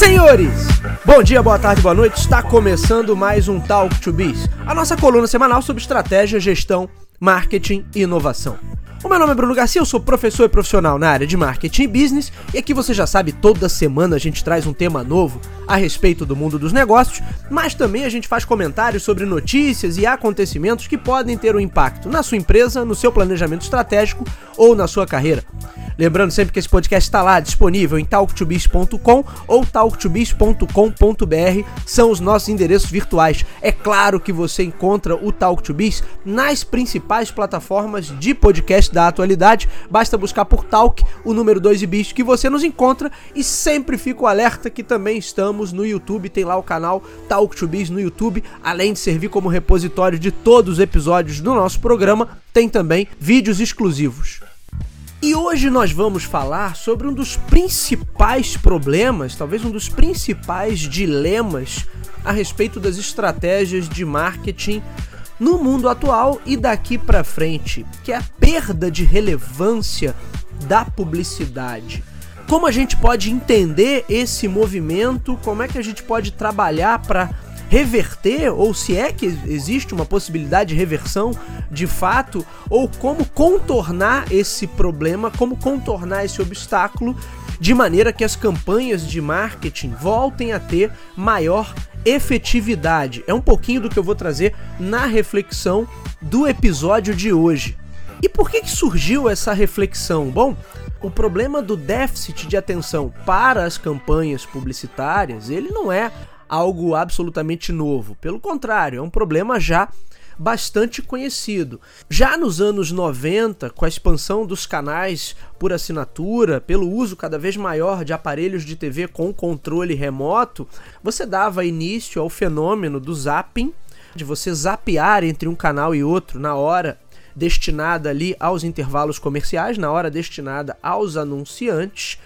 Senhores, bom dia, boa tarde, boa noite. Está começando mais um Talk to Biz, a nossa coluna semanal sobre estratégia, gestão, marketing e inovação. O meu nome é Bruno Garcia, eu sou professor e profissional na área de marketing e business, e aqui você já sabe, toda semana a gente traz um tema novo a respeito do mundo dos negócios, mas também a gente faz comentários sobre notícias e acontecimentos que podem ter um impacto na sua empresa, no seu planejamento estratégico ou na sua carreira. Lembrando sempre que esse podcast está lá disponível em talktobiz.com ou talktobiz.com.br, são os nossos endereços virtuais. É claro que você encontra o Talk to Biz nas principais plataformas de podcast da atualidade. Basta buscar por Talk, o número 2 e Biz, que você nos encontra e sempre fica o alerta que também estamos no YouTube, tem lá o canal Talk to Biz no YouTube, além de servir como repositório de todos os episódios do nosso programa, tem também vídeos exclusivos. E hoje nós vamos falar sobre um dos principais problemas, talvez um dos principais dilemas a respeito das estratégias de marketing no mundo atual e daqui para frente, que é a perda de relevância da publicidade. Como a gente pode entender esse movimento? Como é que a gente pode trabalhar para reverter, ou se é que existe uma possibilidade de reversão de fato, ou como contornar esse problema, como contornar esse obstáculo de maneira que as campanhas de marketing voltem a ter maior efetividade. É um pouquinho do que eu vou trazer na reflexão do episódio de hoje. E por que, que surgiu essa reflexão? Bom, o problema do déficit de atenção para as campanhas publicitárias, ele não é algo absolutamente novo. Pelo contrário, é um problema já bastante conhecido. Já nos anos 90, com a expansão dos canais por assinatura, pelo uso cada vez maior de aparelhos de TV com controle remoto, você dava início ao fenômeno do zapping, de você zapear entre um canal e outro na hora destinada ali aos intervalos comerciais, na hora destinada aos anunciantes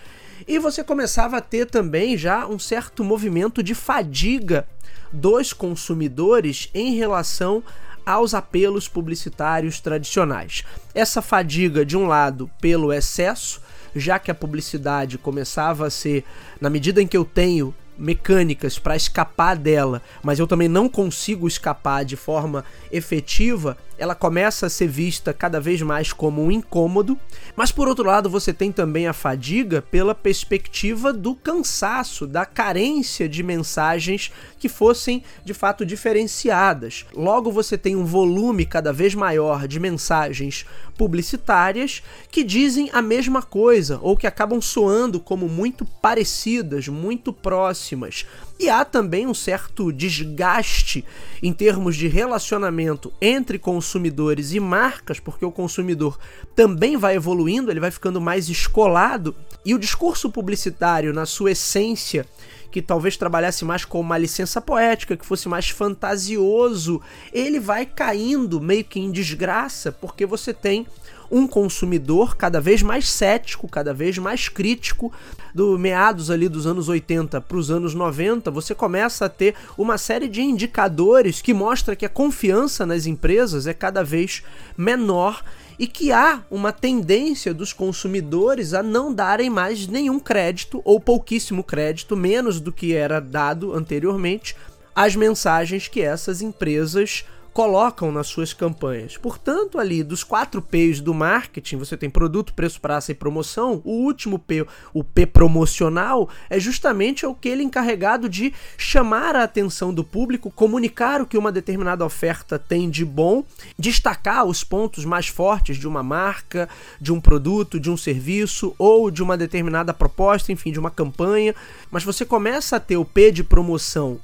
e você começava a ter também já um certo movimento de fadiga dos consumidores em relação aos apelos publicitários tradicionais. Essa fadiga, de um lado, pelo excesso, já que a publicidade começava a ser, na medida em que eu tenho mecânicas para escapar dela, mas eu também não consigo escapar de forma efetiva, ela começa a ser vista cada vez mais como um incômodo. Mas por outro lado, você tem também a fadiga pela perspectiva do cansaço, da carência de mensagens que fossem de fato diferenciadas. Logo, você tem um volume cada vez maior de mensagens publicitárias que dizem a mesma coisa ou que acabam soando como muito parecidas, muito próximas. E há também um certo desgaste em termos de relacionamento entre consumidores e marcas, porque o consumidor também vai evoluindo, ele vai ficando mais escolado, e o discurso publicitário, na sua essência, que talvez trabalhasse mais com uma licença poética, que fosse mais fantasioso, ele vai caindo meio que em desgraça, porque você tem um consumidor cada vez mais cético, cada vez mais crítico. Do meados ali dos anos 80 para os anos 90, você começa a ter uma série de indicadores que mostra que a confiança nas empresas é cada vez menor e que há uma tendência dos consumidores a não darem mais nenhum crédito ou pouquíssimo crédito, menos do que era dado anteriormente, às mensagens que essas empresas colocam nas suas campanhas. Portanto, ali dos quatro P's do marketing, você tem produto, preço, praça e promoção. O último P, o P promocional, é justamente aquele encarregado de chamar a atenção do público, comunicar o que uma determinada oferta tem de bom, destacar os pontos mais fortes de uma marca, de um produto, de um serviço ou de uma determinada proposta, enfim, de uma campanha. Mas você começa a ter o P de promoção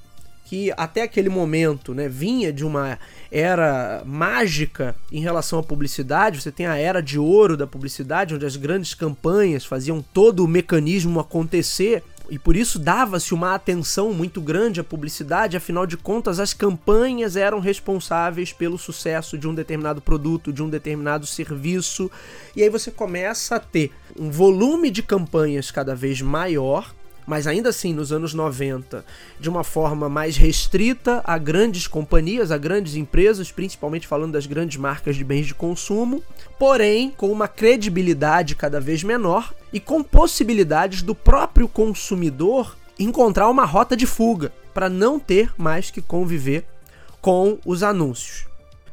que até aquele momento né, vinha de uma era mágica em relação à publicidade. Você tem a era de ouro da publicidade, onde as grandes campanhas faziam todo o mecanismo acontecer. E por isso dava-se uma atenção muito grande à publicidade, afinal de contas, as campanhas eram responsáveis pelo sucesso de um determinado produto, de um determinado serviço. E aí você começa a ter um volume de campanhas cada vez maior mas ainda assim nos anos 90, de uma forma mais restrita a grandes companhias, a grandes empresas, principalmente falando das grandes marcas de bens de consumo, porém com uma credibilidade cada vez menor e com possibilidades do próprio consumidor encontrar uma rota de fuga para não ter mais que conviver com os anúncios.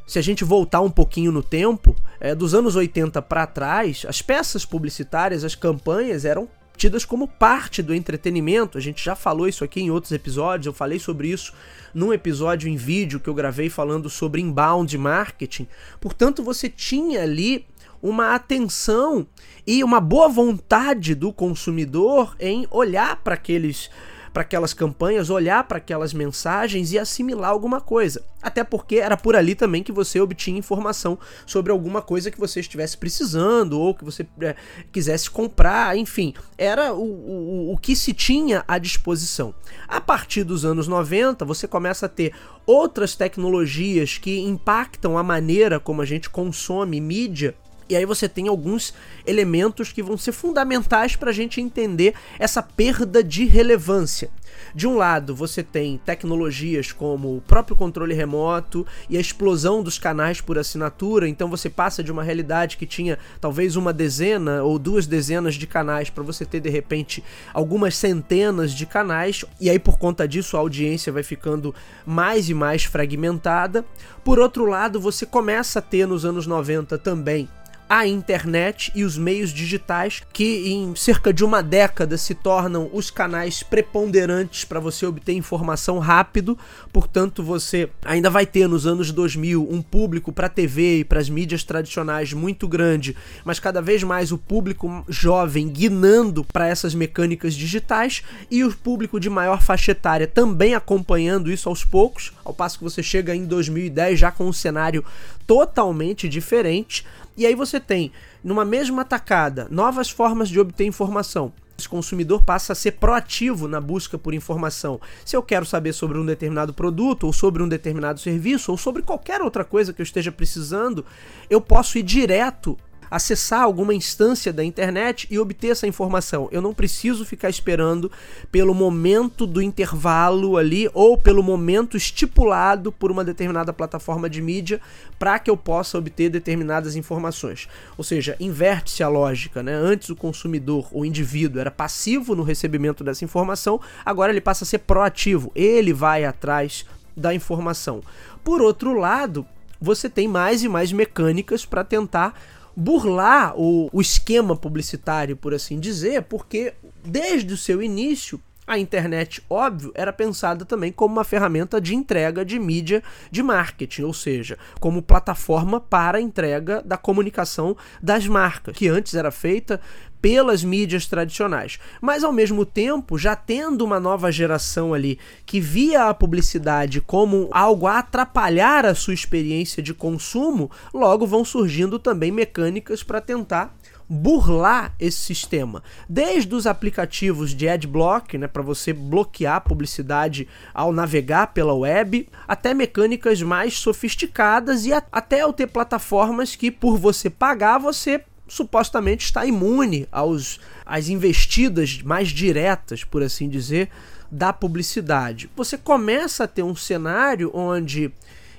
Se a gente voltar um pouquinho no tempo, é, dos anos 80 para trás, as peças publicitárias, as campanhas eram tidas como parte do entretenimento. A gente já falou isso aqui em outros episódios, eu falei sobre isso num episódio em vídeo que eu gravei falando sobre inbound marketing. Portanto, você tinha ali uma atenção e uma boa vontade do consumidor em olhar para aqueles para aquelas campanhas, olhar para aquelas mensagens e assimilar alguma coisa. Até porque era por ali também que você obtinha informação sobre alguma coisa que você estivesse precisando ou que você é, quisesse comprar, enfim, era o, o, o que se tinha à disposição. A partir dos anos 90, você começa a ter outras tecnologias que impactam a maneira como a gente consome mídia e aí você tem alguns elementos que vão ser fundamentais para a gente entender essa perda de relevância. De um lado, você tem tecnologias como o próprio controle remoto e a explosão dos canais por assinatura, então você passa de uma realidade que tinha talvez uma dezena ou duas dezenas de canais para você ter de repente algumas centenas de canais, e aí por conta disso a audiência vai ficando mais e mais fragmentada. Por outro lado, você começa a ter nos anos 90 também a internet e os meios digitais, que em cerca de uma década se tornam os canais preponderantes para você obter informação rápido. Portanto, você ainda vai ter nos anos 2000 um público para TV e para as mídias tradicionais muito grande, mas cada vez mais o público jovem guinando para essas mecânicas digitais e o público de maior faixa etária também acompanhando isso aos poucos, ao passo que você chega em 2010 já com um cenário totalmente diferente. E aí você tem, numa mesma tacada, novas formas de obter informação. Esse consumidor passa a ser proativo na busca por informação. Se eu quero saber sobre um determinado produto, ou sobre um determinado serviço, ou sobre qualquer outra coisa que eu esteja precisando, eu posso ir direto acessar alguma instância da internet e obter essa informação. Eu não preciso ficar esperando pelo momento do intervalo ali ou pelo momento estipulado por uma determinada plataforma de mídia para que eu possa obter determinadas informações. Ou seja, inverte-se a lógica, né? Antes o consumidor, o indivíduo era passivo no recebimento dessa informação, agora ele passa a ser proativo. Ele vai atrás da informação. Por outro lado, você tem mais e mais mecânicas para tentar burlar o, o esquema publicitário, por assim dizer, porque desde o seu início a internet, óbvio, era pensada também como uma ferramenta de entrega de mídia de marketing, ou seja, como plataforma para entrega da comunicação das marcas, que antes era feita pelas mídias tradicionais. Mas ao mesmo tempo, já tendo uma nova geração ali que via a publicidade como algo a atrapalhar a sua experiência de consumo, logo vão surgindo também mecânicas para tentar burlar esse sistema. Desde os aplicativos de adblock, né, para você bloquear publicidade ao navegar pela web, até mecânicas mais sofisticadas e até eu ter plataformas que por você pagar você supostamente está imune aos às investidas mais diretas, por assim dizer, da publicidade. Você começa a ter um cenário onde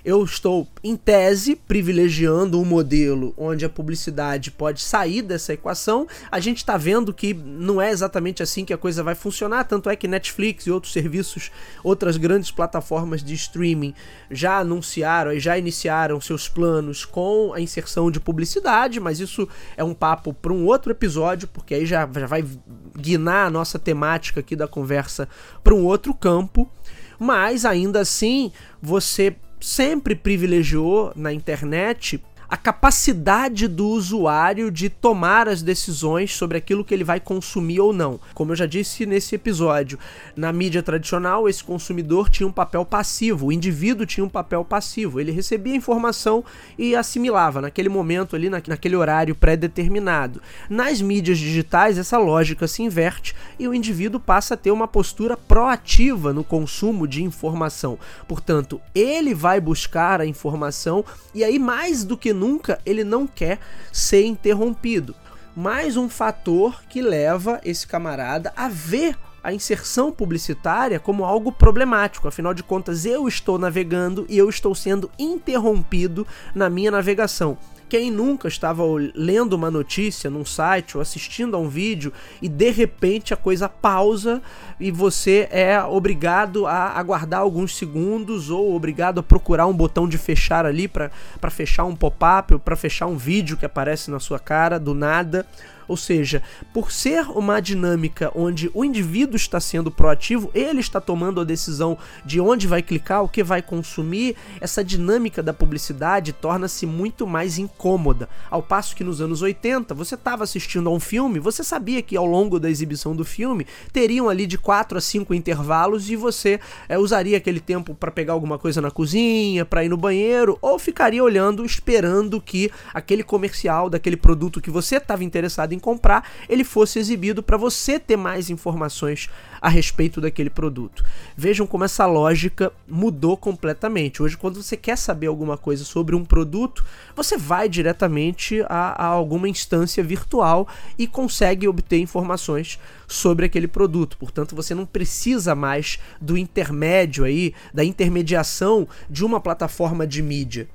eu estou, em tese, privilegiando um modelo onde a publicidade pode sair dessa equação. A gente está vendo que não é exatamente assim que a coisa vai funcionar, tanto é que Netflix e outros serviços, outras grandes plataformas de streaming já anunciaram e já iniciaram seus planos com a inserção de publicidade, mas isso é um papo para um outro episódio, porque aí já, já vai guinar a nossa temática aqui da conversa para um outro campo. Mas ainda assim, você sempre privilegiou na internet a capacidade do usuário de tomar as decisões sobre aquilo que ele vai consumir ou não. Como eu já disse nesse episódio, na mídia tradicional, esse consumidor tinha um papel passivo, o indivíduo tinha um papel passivo. Ele recebia informação e assimilava naquele momento ali, naquele horário pré-determinado. Nas mídias digitais, essa lógica se inverte e o indivíduo passa a ter uma postura proativa no consumo de informação. Portanto, ele vai buscar a informação e aí mais do que nunca ele não quer ser interrompido. Mais um fator que leva esse camarada a ver a inserção publicitária como algo problemático. Afinal de contas, eu estou navegando e eu estou sendo interrompido na minha navegação. Quem nunca estava lendo uma notícia num site ou assistindo a um vídeo e de repente a coisa pausa e você é obrigado a aguardar alguns segundos ou obrigado a procurar um botão de fechar ali para fechar um pop-up ou para fechar um vídeo que aparece na sua cara do nada ou seja, por ser uma dinâmica onde o indivíduo está sendo proativo, ele está tomando a decisão de onde vai clicar, o que vai consumir, essa dinâmica da publicidade torna-se muito mais incômoda. Ao passo que nos anos 80, você estava assistindo a um filme, você sabia que ao longo da exibição do filme teriam ali de 4 a 5 intervalos e você é, usaria aquele tempo para pegar alguma coisa na cozinha, para ir no banheiro, ou ficaria olhando, esperando que aquele comercial daquele produto que você estava interessado em em comprar, ele fosse exibido para você ter mais informações a respeito daquele produto. Vejam como essa lógica mudou completamente. Hoje, quando você quer saber alguma coisa sobre um produto, você vai diretamente a, a alguma instância virtual e consegue obter informações sobre aquele produto. Portanto, você não precisa mais do intermédio aí, da intermediação de uma plataforma de mídia.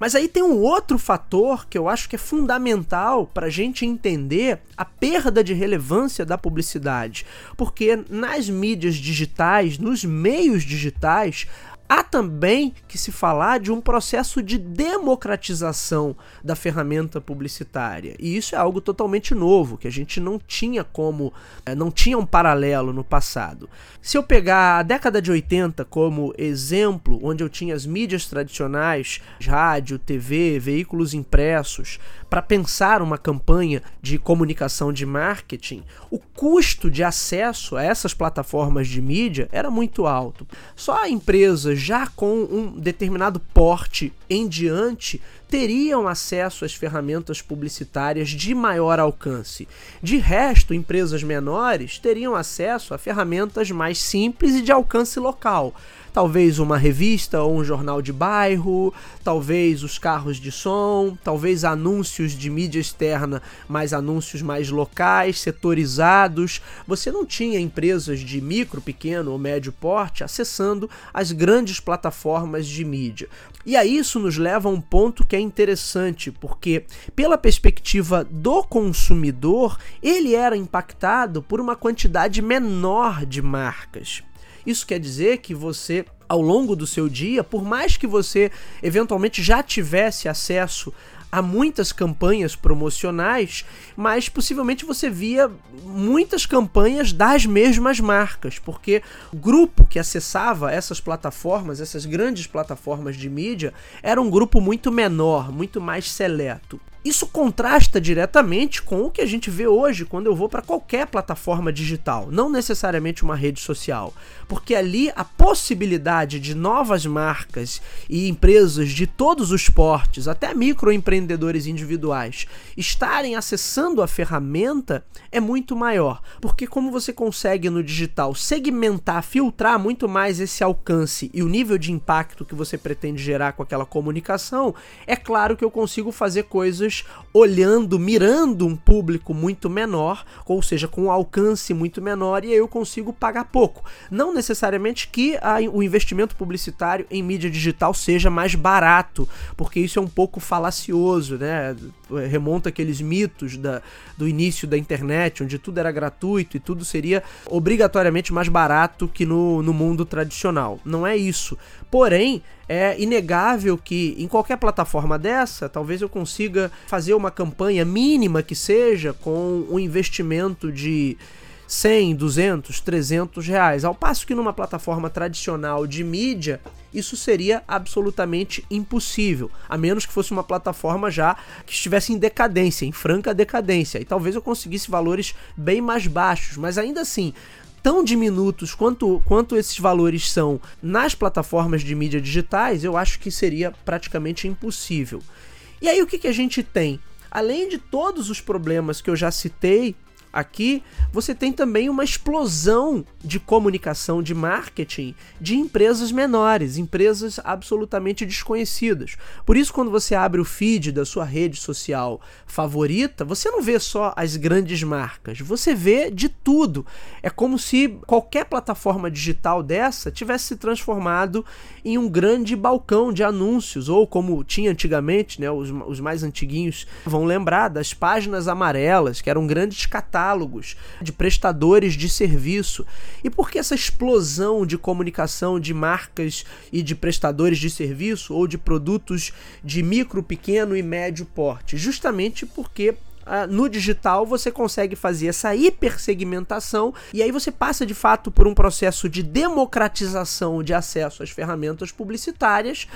Mas aí tem um outro fator que eu acho que é fundamental para a gente entender a perda de relevância da publicidade. Porque nas mídias digitais, nos meios digitais, Há também que se falar de um processo de democratização da ferramenta publicitária. E isso é algo totalmente novo, que a gente não tinha como, eh, não tinha um paralelo no passado. Se eu pegar a década de 80 como exemplo, onde eu tinha as mídias tradicionais, rádio, TV, veículos impressos, para pensar uma campanha de comunicação de marketing, o custo de acesso a essas plataformas de mídia era muito alto. Só empresas já com um determinado porte em diante teriam acesso às ferramentas publicitárias de maior alcance. De resto, empresas menores teriam acesso a ferramentas mais simples e de alcance local talvez uma revista ou um jornal de bairro, talvez os carros de som, talvez anúncios de mídia externa, mas anúncios mais locais, setorizados. Você não tinha empresas de micro, pequeno ou médio porte acessando as grandes plataformas de mídia. E aí isso nos leva a um ponto que é interessante, porque pela perspectiva do consumidor, ele era impactado por uma quantidade menor de marcas. Isso quer dizer que você, ao longo do seu dia, por mais que você eventualmente já tivesse acesso a muitas campanhas promocionais, mas possivelmente você via muitas campanhas das mesmas marcas, porque o grupo que acessava essas plataformas, essas grandes plataformas de mídia, era um grupo muito menor, muito mais seleto. Isso contrasta diretamente com o que a gente vê hoje quando eu vou para qualquer plataforma digital, não necessariamente uma rede social, porque ali a possibilidade de novas marcas e empresas de todos os portes, até microempreendedores individuais, estarem acessando a ferramenta é muito maior, porque como você consegue no digital segmentar, filtrar muito mais esse alcance e o nível de impacto que você pretende gerar com aquela comunicação, é claro que eu consigo fazer coisas olhando, mirando um público muito menor, ou seja, com um alcance muito menor, e eu consigo pagar pouco. Não necessariamente que a, o investimento publicitário em mídia digital seja mais barato, porque isso é um pouco falacioso, né? Remonta aqueles mitos da, do início da internet, onde tudo era gratuito e tudo seria obrigatoriamente mais barato que no, no mundo tradicional. Não é isso. Porém, é inegável que em qualquer plataforma dessa, talvez eu consiga fazer uma campanha mínima que seja com um investimento de 100, 200, 300 reais. Ao passo que numa plataforma tradicional de mídia, isso seria absolutamente impossível, a menos que fosse uma plataforma já que estivesse em decadência, em franca decadência. E talvez eu conseguisse valores bem mais baixos, mas ainda assim, tão diminutos quanto, quanto esses valores são nas plataformas de mídia digitais, eu acho que seria praticamente impossível. E aí o que, que a gente tem? Além de todos os problemas que eu já citei Aqui você tem também uma explosão de comunicação, de marketing de empresas menores, empresas absolutamente desconhecidas. Por isso, quando você abre o feed da sua rede social favorita, você não vê só as grandes marcas, você vê de tudo. É como se qualquer plataforma digital dessa tivesse se transformado em um grande balcão de anúncios, ou como tinha antigamente, né, os, os mais antiguinhos vão lembrar das páginas amarelas, que eram grandes catálogos catálogos de prestadores de serviço. E por que essa explosão de comunicação de marcas e de prestadores de serviço ou de produtos de micro, pequeno e médio porte? Justamente porque no digital você consegue fazer essa hipersegmentação e aí você passa de fato por um processo de democratização de acesso às ferramentas publicitárias,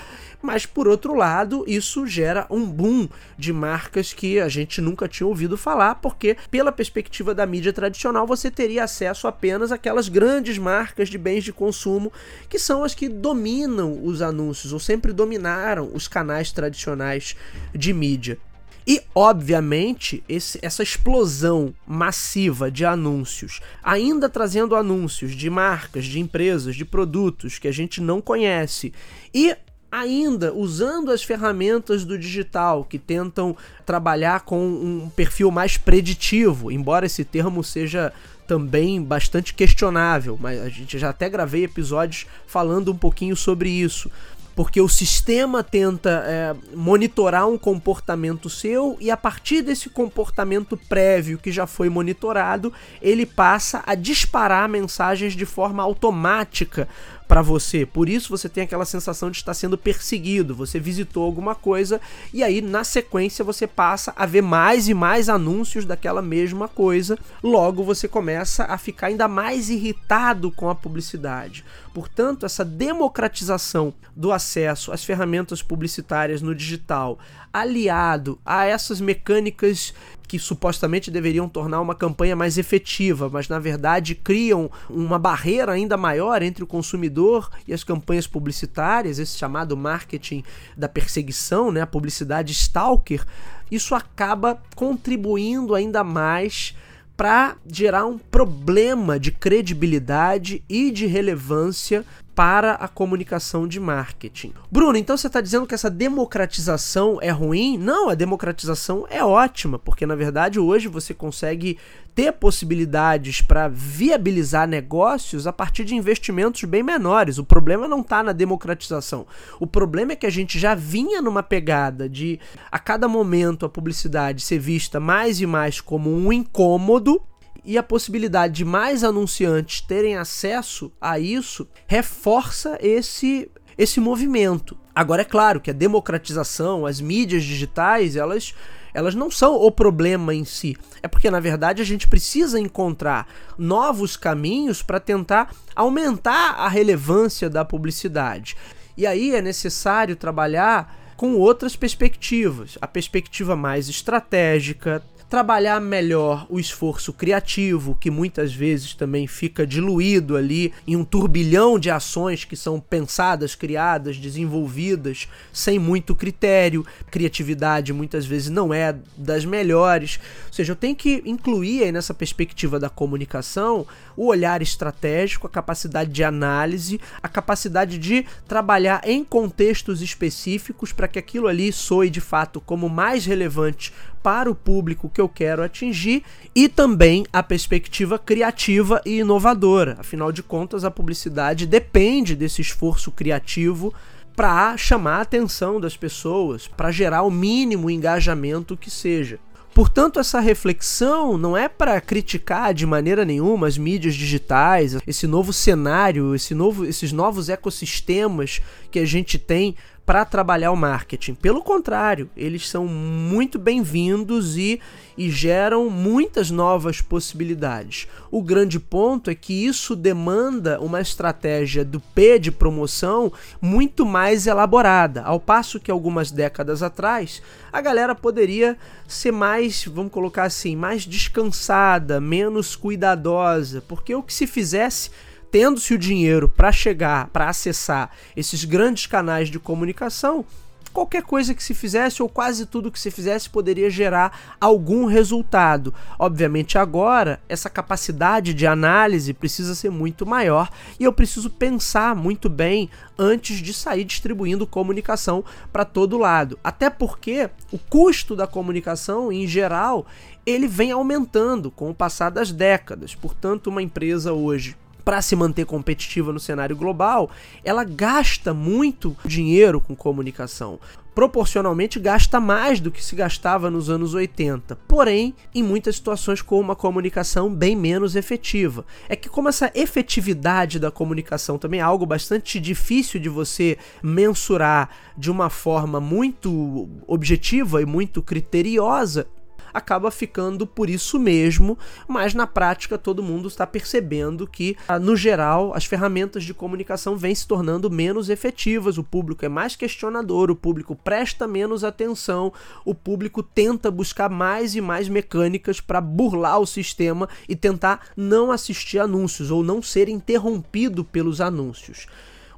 mas por outro lado, isso gera um boom de marcas que a gente nunca tinha ouvido falar, porque pela perspectiva da mídia tradicional você teria acesso apenas àquelas grandes marcas de bens de consumo que são as que dominam os anúncios ou sempre dominaram os canais tradicionais de mídia. E, obviamente, esse, essa explosão massiva de anúncios, ainda trazendo anúncios de marcas, de empresas, de produtos que a gente não conhece, e ainda usando as ferramentas do digital que tentam trabalhar com um perfil mais preditivo, embora esse termo seja também bastante questionável, mas a gente já até gravei episódios falando um pouquinho sobre isso porque o sistema tenta é, monitorar um comportamento seu e a partir desse comportamento prévio que já foi monitorado, ele passa a disparar mensagens de forma automática para você. Por isso você tem aquela sensação de estar sendo perseguido. Você visitou alguma coisa e aí na sequência você passa a ver mais e mais anúncios daquela mesma coisa. Logo você começa a ficar ainda mais irritado com a publicidade. Portanto, essa democratização do acesso às ferramentas publicitárias no digital, aliado a essas mecânicas que supostamente deveriam tornar uma campanha mais efetiva, mas na verdade criam uma barreira ainda maior entre o consumidor e as campanhas publicitárias, esse chamado marketing da perseguição, né, a publicidade stalker, isso acaba contribuindo ainda mais para gerar um problema de credibilidade e de relevância para a comunicação de marketing. Bruno, então você está dizendo que essa democratização é ruim? Não, a democratização é ótima, porque na verdade hoje você consegue ter possibilidades para viabilizar negócios a partir de investimentos bem menores. O problema não está na democratização. O problema é que a gente já vinha numa pegada de a cada momento a publicidade ser vista mais e mais como um incômodo e a possibilidade de mais anunciantes terem acesso a isso reforça esse esse movimento. Agora é claro que a democratização, as mídias digitais, elas elas não são o problema em si. É porque na verdade a gente precisa encontrar novos caminhos para tentar aumentar a relevância da publicidade. E aí é necessário trabalhar com outras perspectivas, a perspectiva mais estratégica, trabalhar melhor o esforço criativo, que muitas vezes também fica diluído ali em um turbilhão de ações que são pensadas, criadas, desenvolvidas sem muito critério. Criatividade muitas vezes não é das melhores. Ou seja, eu tenho que incluir aí nessa perspectiva da comunicação o olhar estratégico, a capacidade de análise, a capacidade de trabalhar em contextos específicos para que aquilo ali soe de fato como mais relevante para o público que eu quero atingir e também a perspectiva criativa e inovadora. Afinal de contas, a publicidade depende desse esforço criativo para chamar a atenção das pessoas, para gerar o mínimo engajamento que seja. Portanto, essa reflexão não é para criticar de maneira nenhuma as mídias digitais, esse novo cenário, esse novo, esses novos ecossistemas que a gente tem para trabalhar o marketing. Pelo contrário, eles são muito bem-vindos e, e geram muitas novas possibilidades. O grande ponto é que isso demanda uma estratégia do P de promoção muito mais elaborada, ao passo que algumas décadas atrás a galera poderia ser mais, vamos colocar assim, mais descansada, menos cuidadosa, porque o que se fizesse tendo-se o dinheiro para chegar, para acessar esses grandes canais de comunicação, qualquer coisa que se fizesse ou quase tudo que se fizesse poderia gerar algum resultado. Obviamente, agora, essa capacidade de análise precisa ser muito maior e eu preciso pensar muito bem antes de sair distribuindo comunicação para todo lado. Até porque o custo da comunicação, em geral, ele vem aumentando com o passar das décadas. Portanto, uma empresa hoje para se manter competitiva no cenário global, ela gasta muito dinheiro com comunicação. Proporcionalmente gasta mais do que se gastava nos anos 80, porém, em muitas situações com uma comunicação bem menos efetiva. É que, como essa efetividade da comunicação também é algo bastante difícil de você mensurar de uma forma muito objetiva e muito criteriosa, acaba ficando por isso mesmo, mas na prática todo mundo está percebendo que, ah, no geral, as ferramentas de comunicação vêm se tornando menos efetivas, o público é mais questionador, o público presta menos atenção, o público tenta buscar mais e mais mecânicas para burlar o sistema e tentar não assistir anúncios ou não ser interrompido pelos anúncios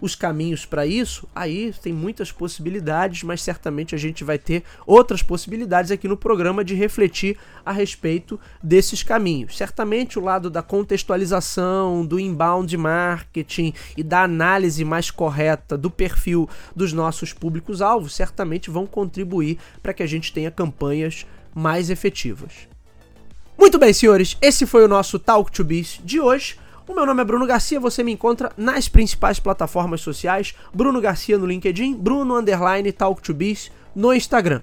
os caminhos para isso, aí tem muitas possibilidades, mas certamente a gente vai ter outras possibilidades aqui no programa de refletir a respeito desses caminhos. Certamente o lado da contextualização, do inbound marketing e da análise mais correta do perfil dos nossos públicos-alvos certamente vão contribuir para que a gente tenha campanhas mais efetivas. Muito bem, senhores, esse foi o nosso Talk to Biz de hoje. O meu nome é Bruno Garcia, você me encontra nas principais plataformas sociais, Bruno Garcia no LinkedIn, Bruno Underline Talk to Biz no Instagram.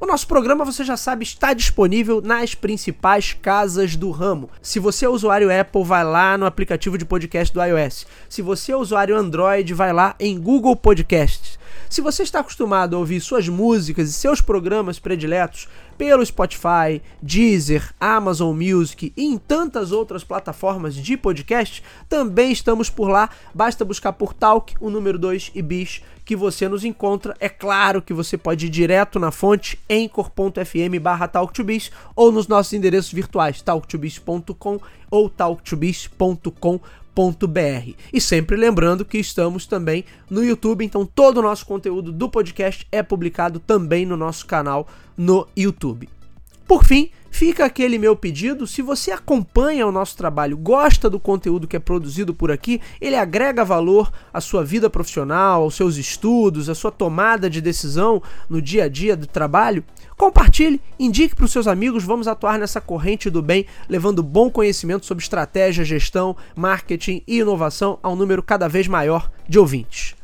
O nosso programa, você já sabe, está disponível nas principais casas do ramo. Se você é usuário Apple, vai lá no aplicativo de podcast do iOS. Se você é usuário Android, vai lá em Google Podcasts. Se você está acostumado a ouvir suas músicas e seus programas prediletos pelo Spotify, Deezer, Amazon Music e em tantas outras plataformas de podcast, também estamos por lá. Basta buscar por Talk, o número 2 e Bis, que você nos encontra. É claro que você pode ir direto na fonte anchor.fm barra talktobis ou nos nossos endereços virtuais talktobis.com ou talktobis.com.br e sempre lembrando que estamos também no YouTube, então todo o nosso conteúdo do podcast é publicado também no nosso canal no YouTube. Por fim, fica aquele meu pedido: se você acompanha o nosso trabalho, gosta do conteúdo que é produzido por aqui, ele agrega valor à sua vida profissional, aos seus estudos, à sua tomada de decisão no dia a dia do trabalho, compartilhe, indique para os seus amigos. Vamos atuar nessa corrente do bem, levando bom conhecimento sobre estratégia, gestão, marketing e inovação a um número cada vez maior de ouvintes.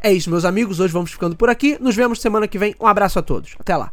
É isso, meus amigos. Hoje vamos ficando por aqui. Nos vemos semana que vem. Um abraço a todos. Até lá.